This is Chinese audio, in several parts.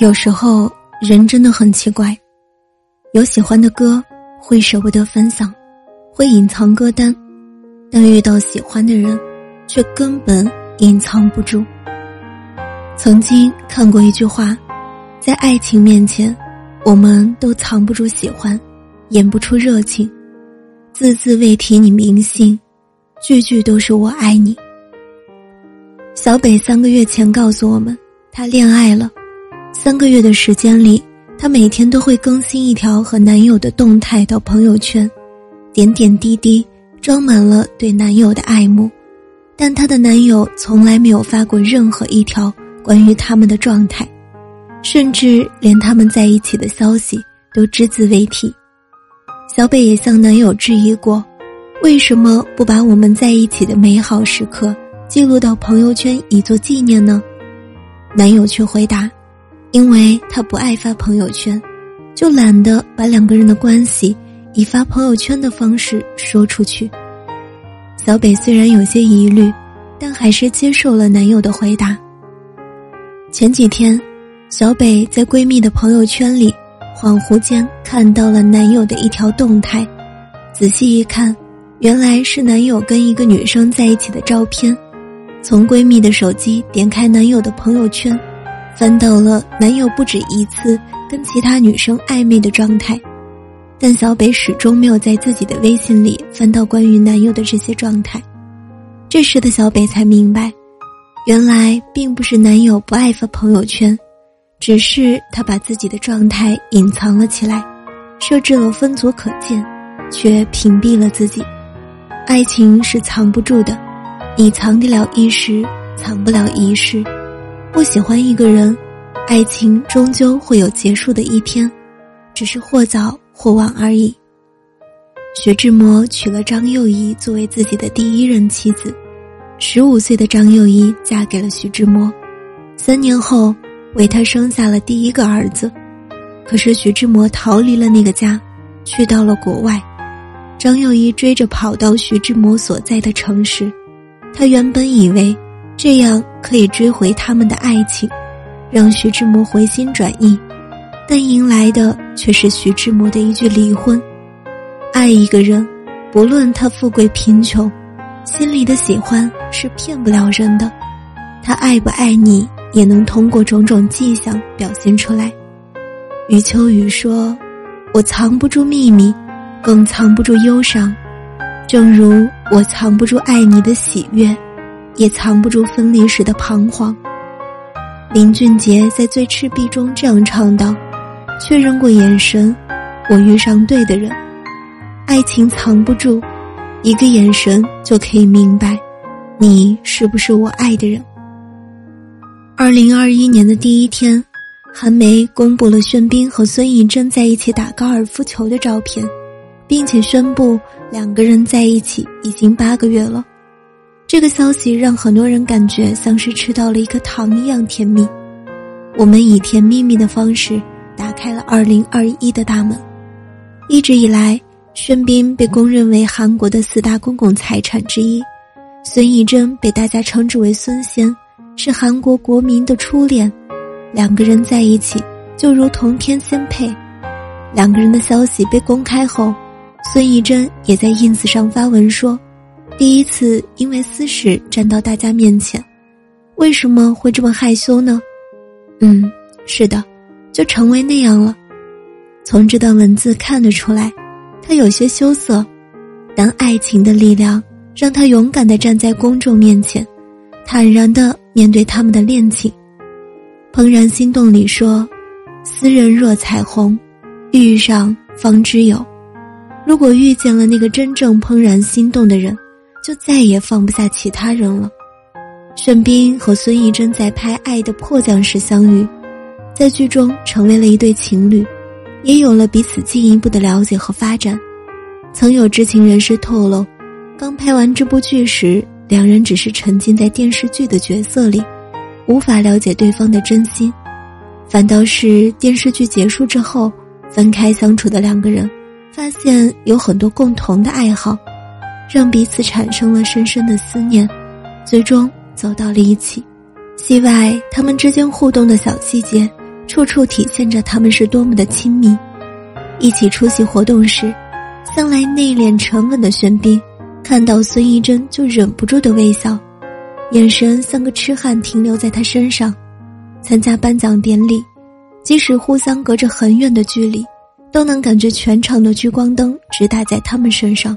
有时候人真的很奇怪，有喜欢的歌会舍不得分享，会隐藏歌单，但遇到喜欢的人，却根本隐藏不住。曾经看过一句话，在爱情面前，我们都藏不住喜欢，演不出热情，字字未提你名姓，句句都是我爱你。小北三个月前告诉我们，他恋爱了。三个月的时间里，她每天都会更新一条和男友的动态到朋友圈，点点滴滴装满了对男友的爱慕，但她的男友从来没有发过任何一条关于他们的状态，甚至连他们在一起的消息都只字未提。小北也向男友质疑过，为什么不把我们在一起的美好时刻记录到朋友圈以作纪念呢？男友却回答。因为他不爱发朋友圈，就懒得把两个人的关系以发朋友圈的方式说出去。小北虽然有些疑虑，但还是接受了男友的回答。前几天，小北在闺蜜的朋友圈里，恍惚间看到了男友的一条动态，仔细一看，原来是男友跟一个女生在一起的照片。从闺蜜的手机点开男友的朋友圈。翻到了男友不止一次跟其他女生暧昧的状态，但小北始终没有在自己的微信里翻到关于男友的这些状态。这时的小北才明白，原来并不是男友不爱发朋友圈，只是他把自己的状态隐藏了起来，设置了分组可见，却屏蔽了自己。爱情是藏不住的，你藏得了一时，藏不了一世。不喜欢一个人，爱情终究会有结束的一天，只是或早或晚而已。徐志摩娶了张幼仪作为自己的第一任妻子，十五岁的张幼仪嫁给了徐志摩，三年后为他生下了第一个儿子。可是徐志摩逃离了那个家，去到了国外，张幼仪追着跑到徐志摩所在的城市，他原本以为。这样可以追回他们的爱情，让徐志摩回心转意，但迎来的却是徐志摩的一句离婚。爱一个人，不论他富贵贫穷，心里的喜欢是骗不了人的。他爱不爱你，也能通过种种迹象表现出来。余秋雨说：“我藏不住秘密，更藏不住忧伤，正如我藏不住爱你的喜悦。”也藏不住分离时的彷徨。林俊杰在《最赤壁》中这样唱道：“确认过眼神，我遇上对的人。爱情藏不住，一个眼神就可以明白，你是不是我爱的人。”二零二一年的第一天，韩梅公布了玄彬和孙艺珍在一起打高尔夫球的照片，并且宣布两个人在一起已经八个月了。这个消息让很多人感觉像是吃到了一颗糖一样甜蜜。我们以甜蜜蜜的方式打开了二零二一的大门。一直以来，玄彬被公认为韩国的四大公共财产之一，孙艺珍被大家称之为孙仙，是韩国国民的初恋。两个人在一起就如同天仙配。两个人的消息被公开后，孙艺珍也在 ins 上发文说。第一次因为私事站到大家面前，为什么会这么害羞呢？嗯，是的，就成为那样了。从这段文字看得出来，他有些羞涩，但爱情的力量让他勇敢的站在公众面前，坦然的面对他们的恋情。《怦然心动》里说：“斯人若彩虹，遇上方知有。如果遇见了那个真正怦然心动的人。”就再也放不下其他人了。玄彬和孙艺珍在拍《爱的迫降》时相遇，在剧中成为了一对情侣，也有了彼此进一步的了解和发展。曾有知情人士透露，刚拍完这部剧时，两人只是沉浸在电视剧的角色里，无法了解对方的真心。反倒是电视剧结束之后，分开相处的两个人，发现有很多共同的爱好，让彼此产生了深深的思念，最终。走到了一起，戏外他们之间互动的小细节，处处体现着他们是多么的亲密。一起出席活动时，向来内敛沉稳的玄彬，看到孙艺珍就忍不住的微笑，眼神像个痴汉停留在他身上。参加颁奖典礼，即使互相隔着很远的距离，都能感觉全场的聚光灯直打在他们身上，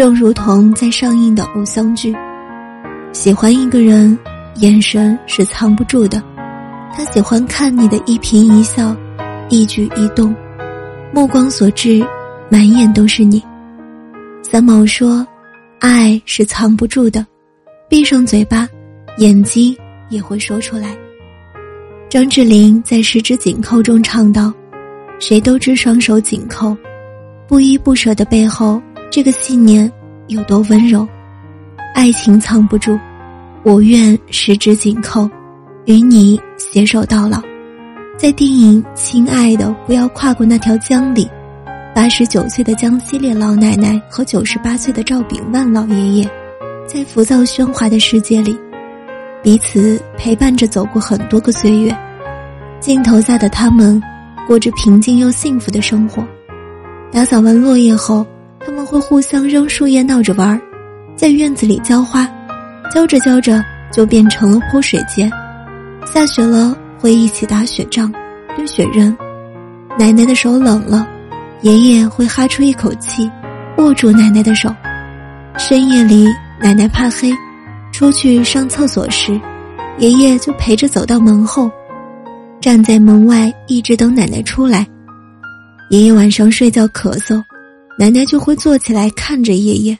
正如同在上映的偶像剧。喜欢一个人，眼神是藏不住的。他喜欢看你的一颦一笑，一举一动，目光所至，满眼都是你。三毛说：“爱是藏不住的，闭上嘴巴，眼睛也会说出来。”张智霖在《十指紧扣》中唱道：“谁都知双手紧扣，不依不舍的背后，这个信念有多温柔。”爱情藏不住，我愿十指紧扣，与你携手到老。在电影《亲爱的，不要跨过那条江》里，八十九岁的江西烈老奶奶和九十八岁的赵炳万老爷爷，在浮躁喧哗的世界里，彼此陪伴着走过很多个岁月。镜头下的他们，过着平静又幸福的生活。打扫完落叶后，他们会互相扔树叶，闹着玩。在院子里浇花，浇着浇着就变成了泼水节。下雪了会一起打雪仗、堆雪人。奶奶的手冷了，爷爷会哈出一口气，握住奶奶的手。深夜里，奶奶怕黑，出去上厕所时，爷爷就陪着走到门后，站在门外一直等奶奶出来。爷爷晚上睡觉咳嗽，奶奶就会坐起来看着爷爷。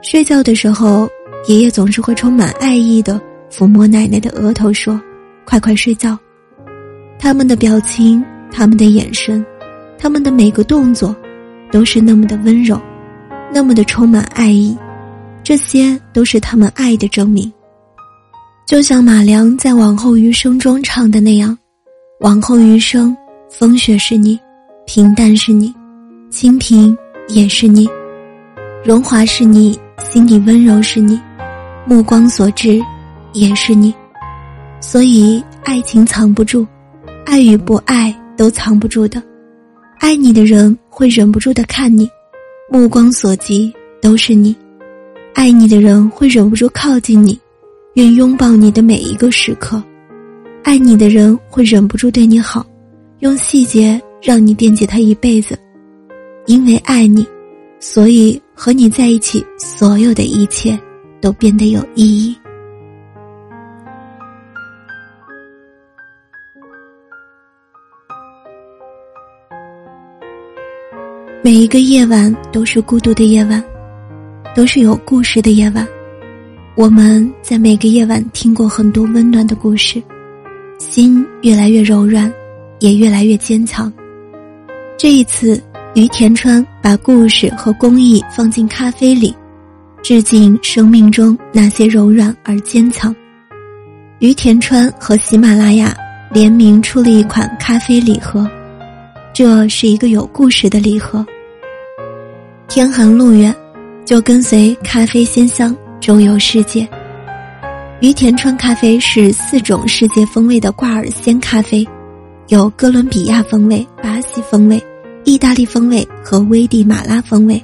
睡觉的时候，爷爷总是会充满爱意的抚摸奶奶的额头，说：“快快睡觉。”他们的表情，他们的眼神，他们的每个动作，都是那么的温柔，那么的充满爱意。这些都是他们爱的证明。就像马良在《往后余生》中唱的那样：“往后余生，风雪是你，平淡是你，清贫也是你，荣华是你。”心底温柔是你，目光所至也是你，所以爱情藏不住，爱与不爱都藏不住的。爱你的人会忍不住的看你，目光所及都是你；爱你的人会忍不住靠近你，愿拥抱你的每一个时刻；爱你的人会忍不住对你好，用细节让你惦记他一辈子，因为爱你。所以和你在一起，所有的一切都变得有意义。每一个夜晚都是孤独的夜晚，都是有故事的夜晚。我们在每个夜晚听过很多温暖的故事，心越来越柔软，也越来越坚强。这一次。于田川把故事和公益放进咖啡里，致敬生命中那些柔软而坚强。于田川和喜马拉雅联名出了一款咖啡礼盒，这是一个有故事的礼盒。天寒路远，就跟随咖啡鲜香周游世界。于田川咖啡是四种世界风味的挂耳鲜咖啡，有哥伦比亚风味、巴西风味。意大利风味和危地马拉风味，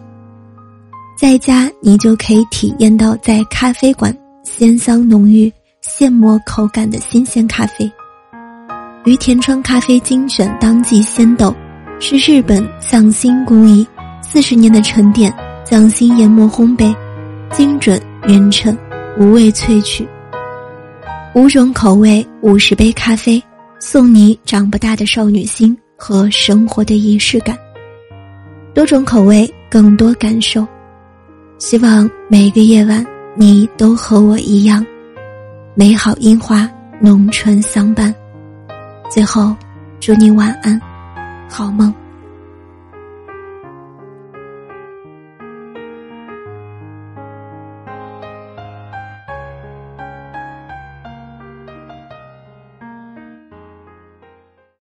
在家你就可以体验到在咖啡馆鲜香浓郁、现磨口感的新鲜咖啡。于田川咖啡精选当季鲜豆，是日本匠心工艺，四十年的沉淀，匠心研磨烘焙，精准匀称，无味萃取。五种口味，五十杯咖啡，送你长不大的少女心。和生活的仪式感，多种口味，更多感受。希望每个夜晚你都和我一样，美好樱花浓春相伴。最后，祝你晚安，好梦。